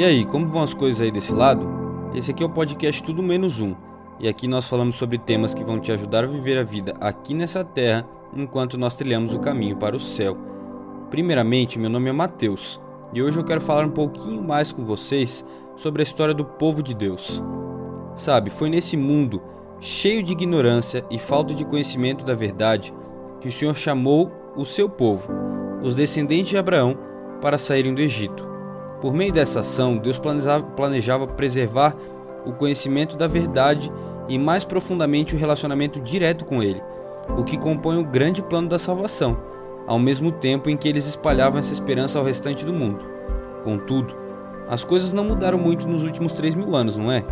E aí, como vão as coisas aí desse lado? Esse aqui é o podcast Tudo Menos Um, e aqui nós falamos sobre temas que vão te ajudar a viver a vida aqui nessa terra enquanto nós trilhamos o caminho para o céu. Primeiramente, meu nome é Mateus, e hoje eu quero falar um pouquinho mais com vocês sobre a história do povo de Deus. Sabe, foi nesse mundo cheio de ignorância e falta de conhecimento da verdade que o Senhor chamou o seu povo, os descendentes de Abraão, para saírem do Egito. Por meio dessa ação, Deus planejava, planejava preservar o conhecimento da verdade e mais profundamente o relacionamento direto com Ele, o que compõe o grande plano da salvação, ao mesmo tempo em que eles espalhavam essa esperança ao restante do mundo. Contudo, as coisas não mudaram muito nos últimos três mil anos, não é?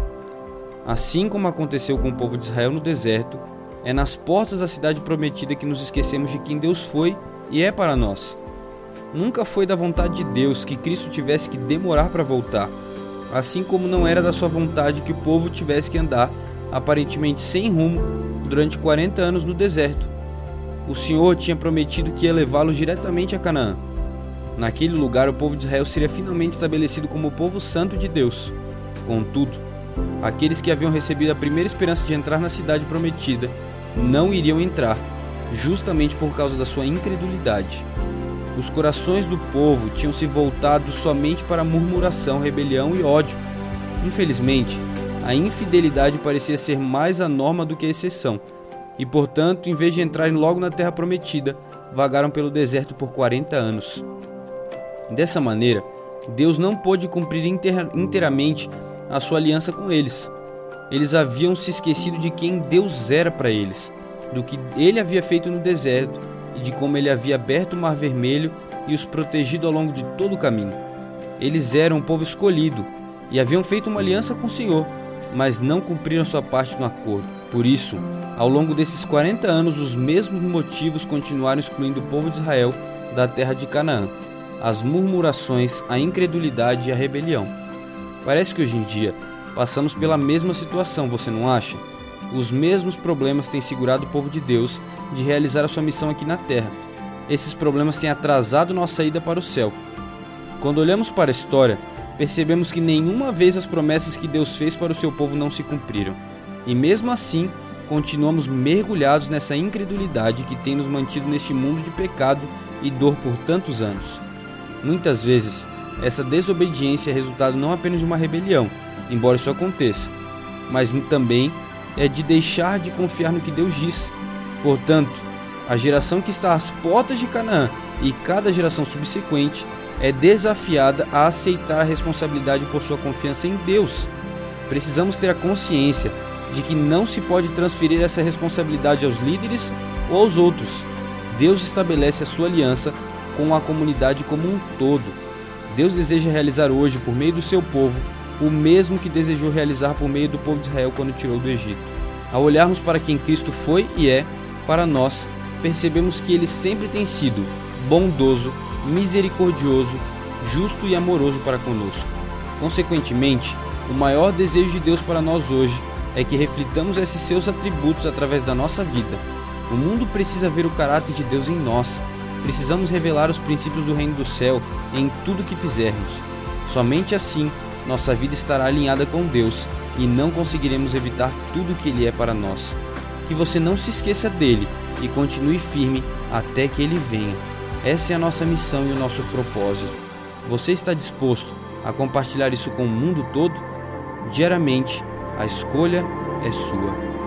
Assim como aconteceu com o povo de Israel no deserto, é nas portas da cidade prometida que nos esquecemos de quem Deus foi e é para nós. Nunca foi da vontade de Deus que Cristo tivesse que demorar para voltar, assim como não era da sua vontade que o povo tivesse que andar, aparentemente sem rumo, durante 40 anos no deserto. O Senhor tinha prometido que ia levá-los diretamente a Canaã. Naquele lugar, o povo de Israel seria finalmente estabelecido como o povo santo de Deus. Contudo, aqueles que haviam recebido a primeira esperança de entrar na cidade prometida não iriam entrar, justamente por causa da sua incredulidade. Os corações do povo tinham se voltado somente para murmuração, rebelião e ódio. Infelizmente, a infidelidade parecia ser mais a norma do que a exceção, e portanto, em vez de entrarem logo na terra prometida, vagaram pelo deserto por 40 anos. Dessa maneira, Deus não pôde cumprir inteiramente a sua aliança com eles. Eles haviam se esquecido de quem Deus era para eles, do que ele havia feito no deserto e de como ele havia aberto o Mar Vermelho e os protegido ao longo de todo o caminho. Eles eram um povo escolhido e haviam feito uma aliança com o Senhor, mas não cumpriram sua parte no acordo. Por isso, ao longo desses 40 anos, os mesmos motivos continuaram excluindo o povo de Israel da terra de Canaã: as murmurações, a incredulidade e a rebelião. Parece que hoje em dia passamos pela mesma situação, você não acha? Os mesmos problemas têm segurado o povo de Deus de realizar a sua missão aqui na terra. Esses problemas têm atrasado nossa ida para o céu. Quando olhamos para a história, percebemos que nenhuma vez as promessas que Deus fez para o seu povo não se cumpriram. E mesmo assim, continuamos mergulhados nessa incredulidade que tem nos mantido neste mundo de pecado e dor por tantos anos. Muitas vezes, essa desobediência é resultado não apenas de uma rebelião, embora isso aconteça, mas também é de deixar de confiar no que Deus diz. Portanto, a geração que está às portas de Canaã e cada geração subsequente é desafiada a aceitar a responsabilidade por sua confiança em Deus. Precisamos ter a consciência de que não se pode transferir essa responsabilidade aos líderes ou aos outros. Deus estabelece a sua aliança com a comunidade como um todo. Deus deseja realizar hoje, por meio do seu povo, o mesmo que desejou realizar por meio do povo de Israel quando tirou do Egito. Ao olharmos para quem Cristo foi e é, para nós, percebemos que ele sempre tem sido bondoso, misericordioso, justo e amoroso para conosco. Consequentemente, o maior desejo de Deus para nós hoje é que reflitamos esses seus atributos através da nossa vida. O mundo precisa ver o caráter de Deus em nós. Precisamos revelar os princípios do reino do céu em tudo que fizermos. Somente assim nossa vida estará alinhada com Deus e não conseguiremos evitar tudo o que Ele é para nós. Que você não se esqueça dele e continue firme até que Ele venha. Essa é a nossa missão e o nosso propósito. Você está disposto a compartilhar isso com o mundo todo? Diariamente, a escolha é sua.